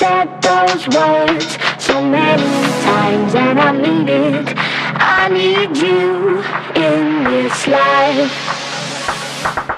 said those words so many times and I mean it. I need you in this life.